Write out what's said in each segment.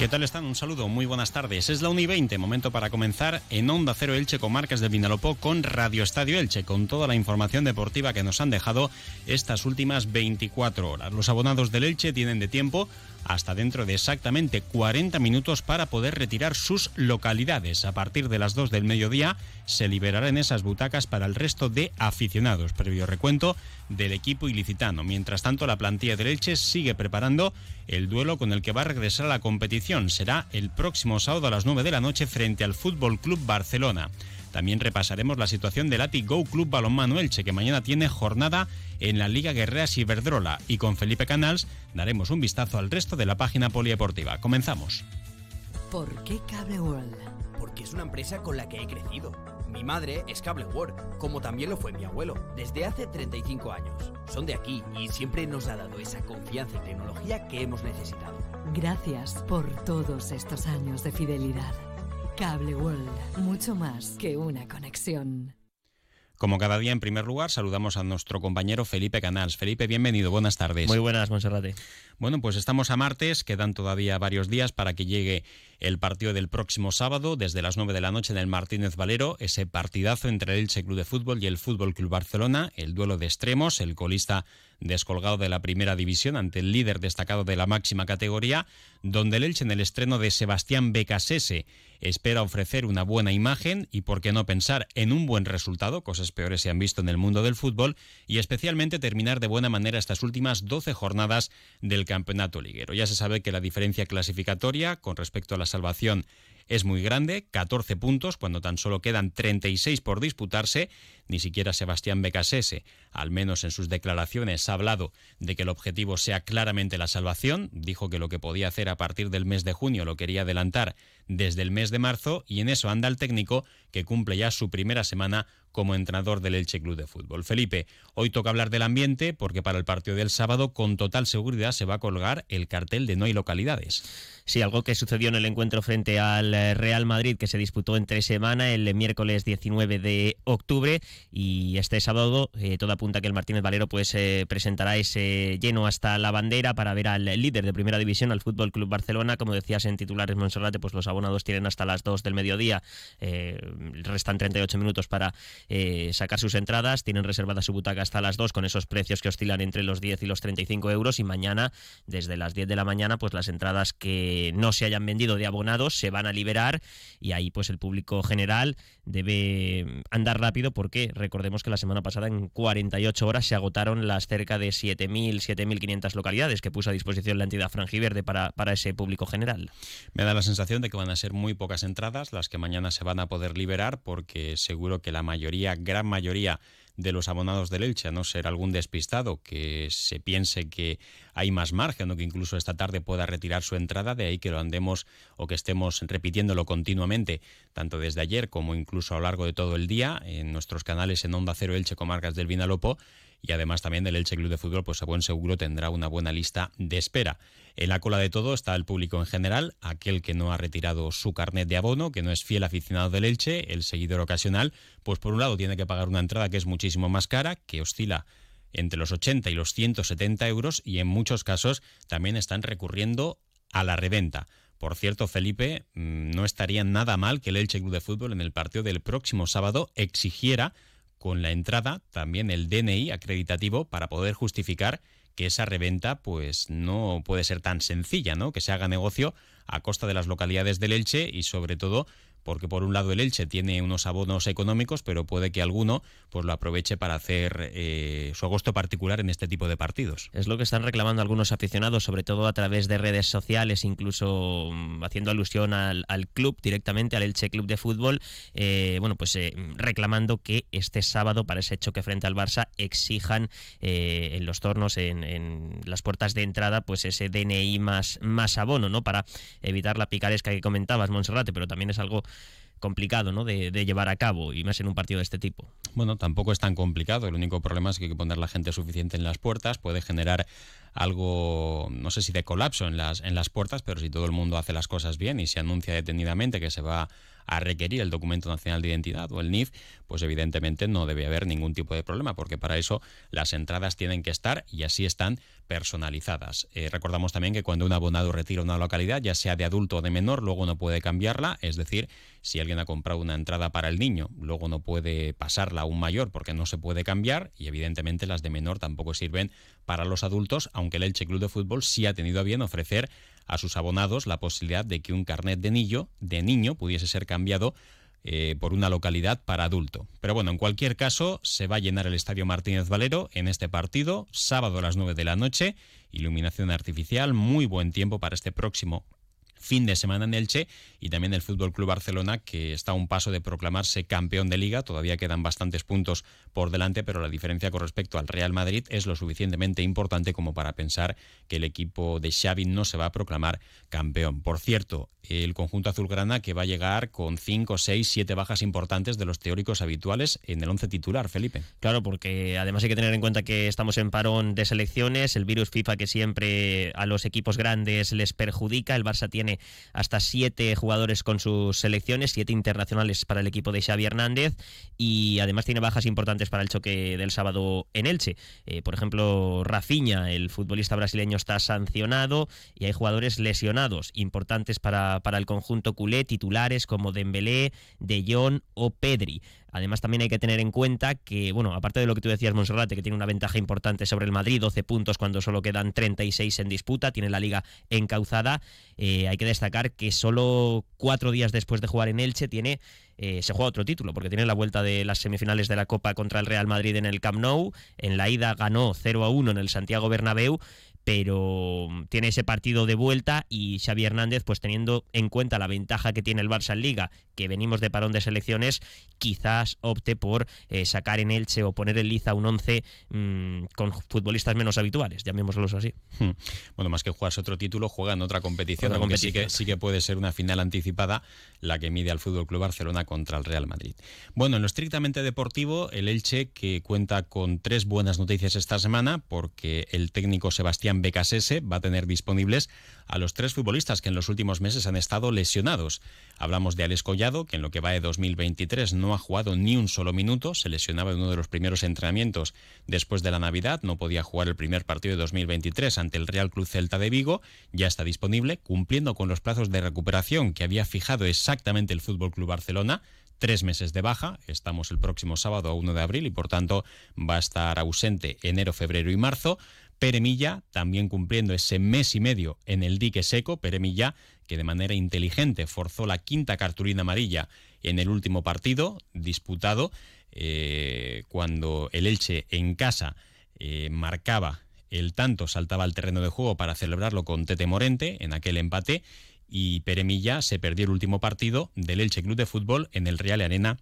¿Qué tal están? Un saludo, muy buenas tardes. Es la 1 y 20, momento para comenzar en Onda Cero Elche con marcas del Vinalopó con Radio Estadio Elche, con toda la información deportiva que nos han dejado estas últimas 24 horas. Los abonados del Elche tienen de tiempo hasta dentro de exactamente 40 minutos para poder retirar sus localidades. A partir de las 2 del mediodía se liberarán esas butacas para el resto de aficionados, previo recuento del equipo ilicitano. Mientras tanto, la plantilla del Elche sigue preparando el duelo con el que va a regresar a la competición. Será el próximo sábado a las 9 de la noche frente al Fútbol Club Barcelona. También repasaremos la situación del Ati Go Club Balonmano Elche, que mañana tiene jornada en la Liga Guerreras Iberdrola. Y con Felipe Canals daremos un vistazo al resto de la página polideportiva. Comenzamos. ¿Por qué Cable World? Porque es una empresa con la que he crecido. Mi madre es Cable World, como también lo fue mi abuelo, desde hace 35 años. Son de aquí y siempre nos ha dado esa confianza y tecnología que hemos necesitado. Gracias por todos estos años de fidelidad. Cable World, mucho más que una conexión. Como cada día, en primer lugar, saludamos a nuestro compañero Felipe Canals. Felipe, bienvenido, buenas tardes. Muy buenas, Monserrate. Bueno, pues estamos a martes, quedan todavía varios días para que llegue el partido del próximo sábado, desde las 9 de la noche en el Martínez Valero, ese partidazo entre el Elche Club de Fútbol y el Fútbol Club Barcelona, el duelo de extremos, el colista descolgado de la primera división ante el líder destacado de la máxima categoría, donde el Elche en el estreno de Sebastián Becasese espera ofrecer una buena imagen y, por qué no pensar, en un buen resultado, cosas peores se han visto en el mundo del fútbol, y especialmente terminar de buena manera estas últimas 12 jornadas del campeonato liguero. Ya se sabe que la diferencia clasificatoria con respecto a la salvación es muy grande, 14 puntos, cuando tan solo quedan 36 por disputarse. Ni siquiera Sebastián Becasese, al menos en sus declaraciones, ha hablado de que el objetivo sea claramente la salvación. Dijo que lo que podía hacer a partir del mes de junio lo quería adelantar desde el mes de marzo y en eso anda el técnico que cumple ya su primera semana como entrenador del Elche Club de Fútbol. Felipe, hoy toca hablar del ambiente porque para el partido del sábado con total seguridad se va a colgar el cartel de no hay localidades. Sí, algo que sucedió en el encuentro frente al eh, Real Madrid que se disputó entre semana el miércoles 19 de octubre y este sábado eh, todo apunta que el Martínez Valero pues eh, presentará ese lleno hasta la bandera para ver al líder de primera división, al Fútbol Club Barcelona, como decías en titulares Monserrate, pues los abonados tienen hasta las 2 del mediodía, restan 38 minutos para sacar sus entradas, tienen reservada su butaca hasta las 2 con esos precios que oscilan entre los 10 y los 35 euros. Y mañana desde las 10 de la mañana pues las entradas que no se hayan vendido de abonados se van a liberar. Y ahí pues el público general debe andar rápido porque recordemos que la semana pasada en 48 horas se agotaron las cerca de 7.000, 7.500 localidades que puso a disposición la entidad frangiverde para, para ese público general. Me da la sensación de que van a ser muy pocas entradas las que mañana se van a poder liberar porque seguro que la mayoría, gran mayoría de los abonados del Elche, a no ser algún despistado que se piense que hay más margen o que incluso esta tarde pueda retirar su entrada, de ahí que lo andemos o que estemos repitiéndolo continuamente, tanto desde ayer como incluso a lo largo de todo el día, en nuestros canales en Onda Cero Elche Comarcas del Vinalopó, y además también del Elche Club de Fútbol, pues a buen seguro tendrá una buena lista de espera. En la cola de todo está el público en general, aquel que no ha retirado su carnet de abono, que no es fiel aficionado del Elche, el seguidor ocasional, pues por un lado tiene que pagar una entrada que es muchísimo más cara, que oscila entre los 80 y los 170 euros y en muchos casos también están recurriendo a la reventa. Por cierto, Felipe, mm, no estaría nada mal que el Elche Club de Fútbol en el partido del próximo sábado exigiera con la entrada también el DNI acreditativo para poder justificar que esa reventa pues no puede ser tan sencilla, ¿no? Que se haga negocio a costa de las localidades del Elche y sobre todo porque por un lado el Elche tiene unos abonos económicos, pero puede que alguno pues lo aproveche para hacer eh, su agosto particular en este tipo de partidos. Es lo que están reclamando algunos aficionados, sobre todo a través de redes sociales, incluso mm, haciendo alusión al, club directamente, al Elche Club de Fútbol, eh, bueno, pues eh, reclamando que este sábado para ese choque frente al Barça exijan en los tornos, en, las puertas de entrada, pues ese DNI más, más abono, ¿no? Para evitar la picaresca que comentabas, Monserrate, pero también es algo complicado ¿no? de, llevar a cabo y más en un partido de este tipo. Bueno, tampoco es tan complicado. El único problema es que hay que poner la gente suficiente en las puertas. Puede generar algo, no sé si de colapso en las, en las puertas, pero si todo el mundo hace las cosas bien y se anuncia detenidamente que se va a requerir el documento nacional de identidad o el NIF, pues evidentemente no debe haber ningún tipo de problema, porque para eso las entradas tienen que estar y así están personalizadas. Eh, recordamos también que cuando un abonado retira una localidad, ya sea de adulto o de menor, luego no puede cambiarla, es decir, si alguien ha comprado una entrada para el niño, luego no puede pasarla a un mayor porque no se puede cambiar y evidentemente las de menor tampoco sirven para los adultos, aunque el Elche Club de Fútbol sí ha tenido a bien ofrecer a sus abonados la posibilidad de que un carnet de niño, de niño pudiese ser cambiado eh, por una localidad para adulto. Pero bueno, en cualquier caso, se va a llenar el Estadio Martínez Valero en este partido, sábado a las 9 de la noche, iluminación artificial, muy buen tiempo para este próximo fin de semana en Elche y también el Fútbol Club Barcelona que está a un paso de proclamarse campeón de liga, todavía quedan bastantes puntos por delante, pero la diferencia con respecto al Real Madrid es lo suficientemente importante como para pensar que el equipo de Xavi no se va a proclamar campeón. Por cierto, el conjunto azulgrana que va a llegar con 5, 6, 7 bajas importantes de los teóricos habituales en el once titular, Felipe. Claro, porque además hay que tener en cuenta que estamos en parón de selecciones, el virus FIFA que siempre a los equipos grandes les perjudica, el Barça tiene hasta siete jugadores con sus selecciones, siete internacionales para el equipo de Xavi Hernández y además tiene bajas importantes para el choque del sábado en Elche. Eh, por ejemplo, Rafinha, el futbolista brasileño, está sancionado y hay jugadores lesionados importantes para, para el conjunto culé, titulares como Dembélé, De Jong o Pedri. Además, también hay que tener en cuenta que, bueno, aparte de lo que tú decías, Monserrate, que tiene una ventaja importante sobre el Madrid, 12 puntos cuando solo quedan 36 en disputa, tiene la liga encauzada, eh, hay que destacar que solo cuatro días después de jugar en Elche tiene eh, se juega otro título, porque tiene la vuelta de las semifinales de la Copa contra el Real Madrid en el Camp Nou. En la ida ganó 0 a 1 en el Santiago Bernabéu pero tiene ese partido de vuelta y Xavi Hernández, pues teniendo en cuenta la ventaja que tiene el Barça en Liga, que venimos de parón de selecciones, quizás opte por eh, sacar en Elche o poner en liza un 11 mm, con futbolistas menos habituales, llamémoslos así. Hmm. Bueno, más que jugarse otro título, juega en otra competición, aunque Sí, que, sí que puede ser una final anticipada la que mide al Fútbol Club Barcelona contra el Real Madrid. Bueno, en lo estrictamente deportivo, el Elche que cuenta con tres buenas noticias esta semana, porque el técnico Sebastián Becasese va a tener disponibles a los tres futbolistas que en los últimos meses han estado lesionados. Hablamos de Alex Collado, que en lo que va de 2023 no ha jugado ni un solo minuto, se lesionaba en uno de los primeros entrenamientos después de la Navidad, no podía jugar el primer partido de 2023 ante el Real Club Celta de Vigo, ya está disponible, cumpliendo con los plazos de recuperación que había fijado exactamente el Fútbol Club Barcelona tres meses de baja. Estamos el próximo sábado a 1 de abril y por tanto va a estar ausente enero, febrero y marzo. Peremilla, también cumpliendo ese mes y medio en el dique seco, Peremilla, que de manera inteligente forzó la quinta cartulina amarilla en el último partido disputado, eh, cuando el Elche en casa eh, marcaba el tanto, saltaba al terreno de juego para celebrarlo con Tete Morente en aquel empate, y Peremilla se perdió el último partido del Elche Club de Fútbol en el Real Arena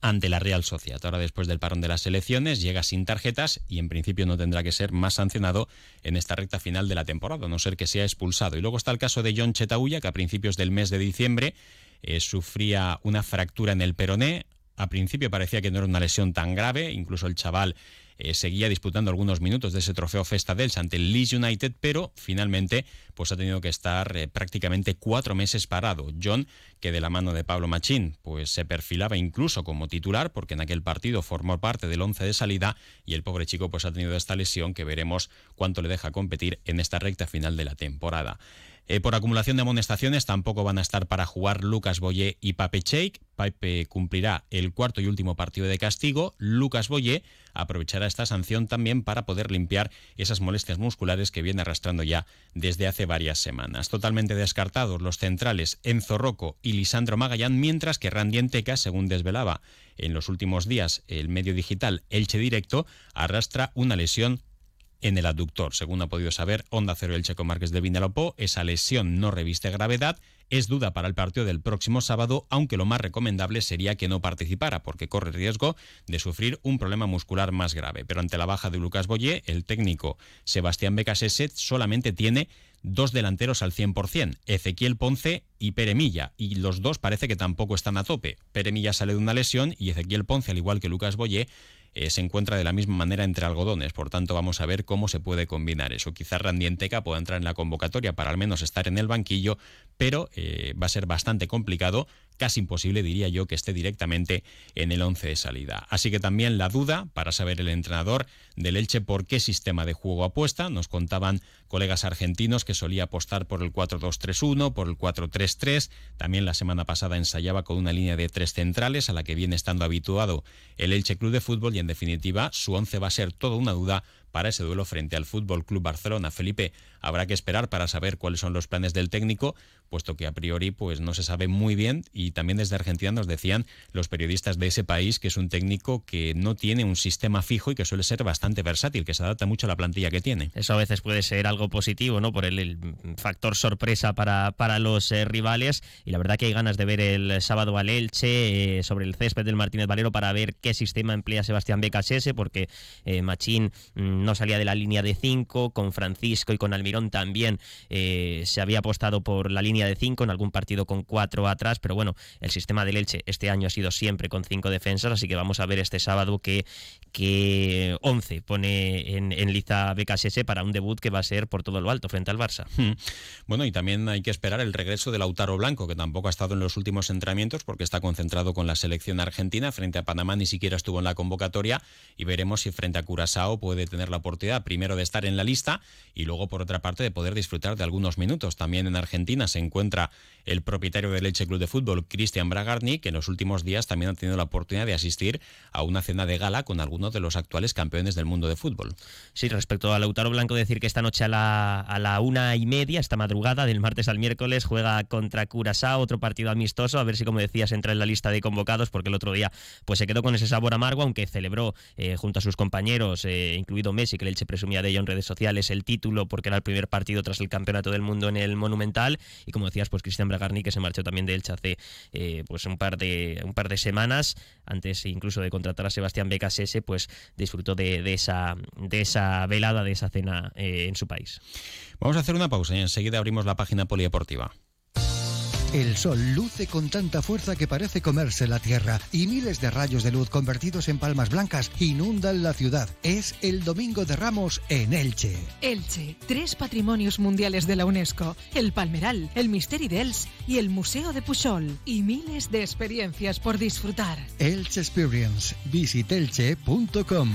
ante la Real Sociedad. Ahora, después del parón de las elecciones, llega sin tarjetas y en principio no tendrá que ser más sancionado en esta recta final de la temporada, a no ser que sea expulsado. Y luego está el caso de John Chetauya, que a principios del mes de diciembre eh, sufría una fractura en el peroné. A principio parecía que no era una lesión tan grave, incluso el chaval eh, seguía disputando algunos minutos de ese trofeo Festa Dels ante el Leeds United, pero finalmente pues ha tenido que estar eh, prácticamente cuatro meses parado. John, que de la mano de Pablo Machín, pues se perfilaba incluso como titular, porque en aquel partido formó parte del once de salida, y el pobre chico pues ha tenido esta lesión que veremos cuánto le deja competir en esta recta final de la temporada. Eh, por acumulación de amonestaciones tampoco van a estar para jugar Lucas Boyé y Pape Cheik. Pape cumplirá el cuarto y último partido de castigo. Lucas Boyé aprovechará esta sanción también para poder limpiar esas molestias musculares que viene arrastrando ya desde hace varias semanas. Totalmente descartados los centrales Enzo Rocco y Lisandro Magallán, mientras que Randy Enteca, según desvelaba en los últimos días el medio digital Elche Directo, arrastra una lesión en el aductor. Según ha podido saber Onda Cero el Checo Márquez de Vinalopó, esa lesión no reviste gravedad, es duda para el partido del próximo sábado, aunque lo más recomendable sería que no participara, porque corre riesgo de sufrir un problema muscular más grave. Pero ante la baja de Lucas Boyé, el técnico Sebastián Becasese solamente tiene dos delanteros al 100%, Ezequiel Ponce y Peremilla, y los dos parece que tampoco están a tope. Peremilla sale de una lesión y Ezequiel Ponce, al igual que Lucas Boyé, eh, se encuentra de la misma manera entre algodones. Por tanto, vamos a ver cómo se puede combinar eso. Quizás Randienteca pueda entrar en la convocatoria para al menos estar en el banquillo, pero eh, va a ser bastante complicado casi imposible, diría yo, que esté directamente en el 11 de salida. Así que también la duda para saber el entrenador del Elche por qué sistema de juego apuesta. Nos contaban colegas argentinos que solía apostar por el 4-2-3-1, por el 4-3-3. También la semana pasada ensayaba con una línea de tres centrales a la que viene estando habituado el Elche Club de Fútbol y en definitiva su 11 va a ser toda una duda para ese duelo frente al Fútbol Club Barcelona. Felipe, habrá que esperar para saber cuáles son los planes del técnico, puesto que a priori pues no se sabe muy bien y también desde Argentina nos decían los periodistas de ese país que es un técnico que no tiene un sistema fijo y que suele ser bastante versátil, que se adapta mucho a la plantilla que tiene. Eso a veces puede ser algo positivo, ¿no? Por el, factor sorpresa para, para los eh, rivales y la verdad que hay ganas de ver el sábado al Elche eh, sobre el césped del Martínez Valero para ver qué sistema emplea Sebastián Becasese porque eh, Machín mm, no salía de la línea de 5, con Francisco y con Almirón también se había apostado por la línea de 5, en algún partido con 4 atrás, pero bueno, el sistema del Elche este año ha sido siempre con 5 defensas, así que vamos a ver este sábado que, que 11 pone en, en liza BKSS para un debut que va a ser por todo lo alto frente al Barça. Hmm. Bueno, y también hay que esperar el regreso de Lautaro Blanco, que tampoco ha estado en los últimos entrenamientos porque está concentrado con la selección argentina. Frente a Panamá ni siquiera estuvo en la convocatoria y veremos si frente a Curazao puede tener la oportunidad primero de estar en la lista y luego por otra parte de poder disfrutar de algunos minutos. También en Argentina se encuentra el propietario del Leche Club de Fútbol, Cristian Bragarni, que en los últimos días también ha tenido la oportunidad de asistir a una cena de gala con algunos de los actuales campeones del mundo de fútbol. Sí, respecto a Lautaro Blanco, decir que esta noche a la, a la una y media, esta madrugada, del martes al miércoles, juega contra Curaçao, otro partido amistoso, a ver si, como decías, entra en la lista de convocados, porque el otro día pues se quedó con ese sabor amargo, aunque celebró eh, junto a sus compañeros, eh, incluido Messi, que el Elche presumía de ello en redes sociales, el título, porque era el primer partido tras el campeonato del mundo en el Monumental, y como decías, pues Cristian Bragarni, que se marchó también de Elche hace eh, pues un par de un par de semanas, antes incluso de contratar a Sebastián Becasese, pues disfrutó de, esa, de esa velada, de esa cena eh, en su país. Vamos a hacer una pausa y enseguida abrimos la página polideportiva. El sol luce con tanta fuerza que parece comerse la tierra y miles de rayos de luz convertidos en palmas blancas inundan la ciudad. Es el Domingo de Ramos en Elche. Elche, tres patrimonios mundiales de la UNESCO, el Palmeral, el Misteri d'Els y el Museo de Pujol y miles de experiencias por disfrutar. Elche Experience. Visitelche.com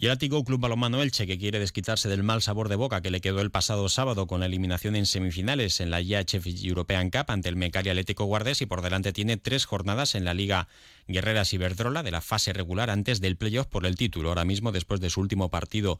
Y el Club Balonmano Elche, que quiere desquitarse del mal sabor de boca que le quedó el pasado sábado con la eliminación en semifinales en la IHF European Cup ante el Mecari Atlético Guardes y por delante tiene tres jornadas en la Liga Guerreras Iberdrola de la fase regular antes del playoff por el título. Ahora mismo, después de su último partido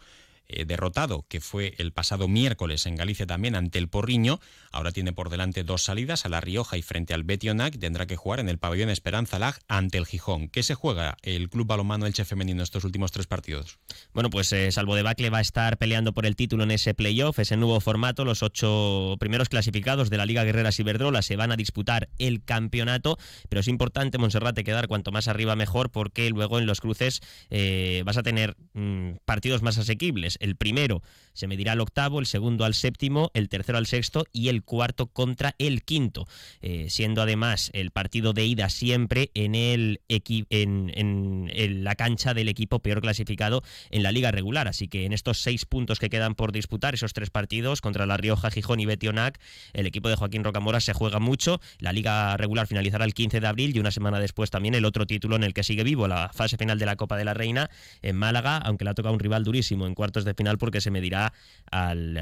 eh, derrotado, que fue el pasado miércoles en Galicia también ante el Porriño. Ahora tiene por delante dos salidas a La Rioja y frente al Betionac. Tendrá que jugar en el pabellón Esperanza Lag ante el Gijón. ¿Qué se juega el Club Balomano Elche Femenino estos últimos tres partidos? Bueno, pues eh, Salvo de Bacle va a estar peleando por el título en ese playoff, ese nuevo formato. Los ocho primeros clasificados de la Liga Guerreras Iberdrola se van a disputar el campeonato, pero es importante, Monserrate, quedar cuanto más arriba mejor, porque luego en los cruces eh, vas a tener mm, partidos más asequibles el primero se medirá al octavo, el segundo al séptimo, el tercero al sexto y el cuarto contra el quinto, eh, siendo además el partido de ida siempre en, el en, en, la cancha del equipo peor clasificado en la liga regular. Así que en estos seis puntos que quedan por disputar, esos tres partidos contra La Rioja, Gijón y Betionac, el equipo de Joaquín Rocamora se juega mucho. La liga regular finalizará el 15 de abril y una semana después también el otro título en el que sigue vivo, la fase final de la Copa de la Reina en Málaga, aunque le ha tocado un rival durísimo en cuartos de de final porque se medirá al,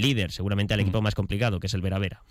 líder, seguramente al equipo más complicado, que es el Vera Vera.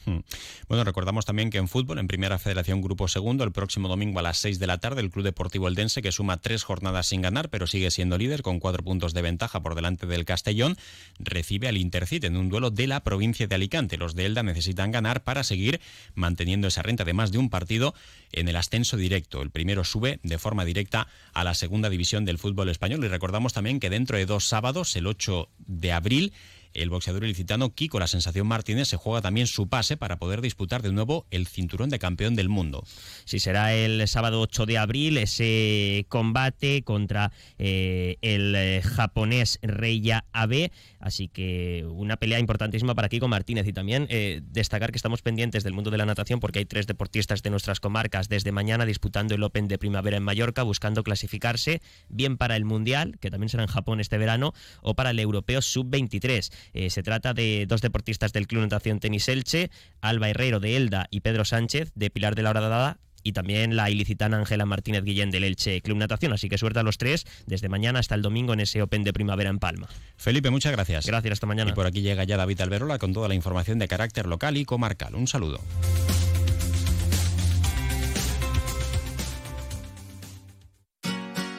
Bueno, recordamos también que en fútbol, en Primera Federación Grupo Segundo, el próximo domingo a las 6 de la tarde, el Club Deportivo Eldense, que suma tres jornadas sin ganar, pero sigue siendo líder con cuatro puntos de ventaja por delante del Castellón, recibe al Intercit en un duelo de la provincia de Alicante. Los de Elda necesitan ganar para seguir manteniendo esa renta de más de un partido en el ascenso directo. El primero sube de forma directa a la segunda división del fútbol español y recordamos también que dentro de dos sábados, el 8 de abril, el boxeador ilicitano Kiko La Sensación Martínez se juega también su pase para poder disputar de nuevo el cinturón de campeón del mundo. Sí, será el sábado 8 de abril ese combate contra eh, el eh, japonés Reya Abe. Así que una pelea importantísima para Kiko Martínez y también eh, destacar que estamos pendientes del mundo de la natación porque hay tres deportistas de nuestras comarcas desde mañana disputando el Open de primavera en Mallorca buscando clasificarse bien para el Mundial, que también será en Japón este verano, o para el Europeo Sub-23. Eh, se trata de dos deportistas del Club Natación Tenis Elche, Alba Herrero de Elda y Pedro Sánchez de Pilar de la Horadada y también la ilicitana Ángela Martínez Guillén del Elche Club Natación. Así que suerte a los tres desde mañana hasta el domingo en ese Open de primavera en Palma. Felipe, muchas gracias. Gracias, hasta mañana. Y por aquí llega ya David Alberola con toda la información de carácter local y comarcal. Un saludo.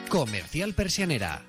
Comercial Persianera.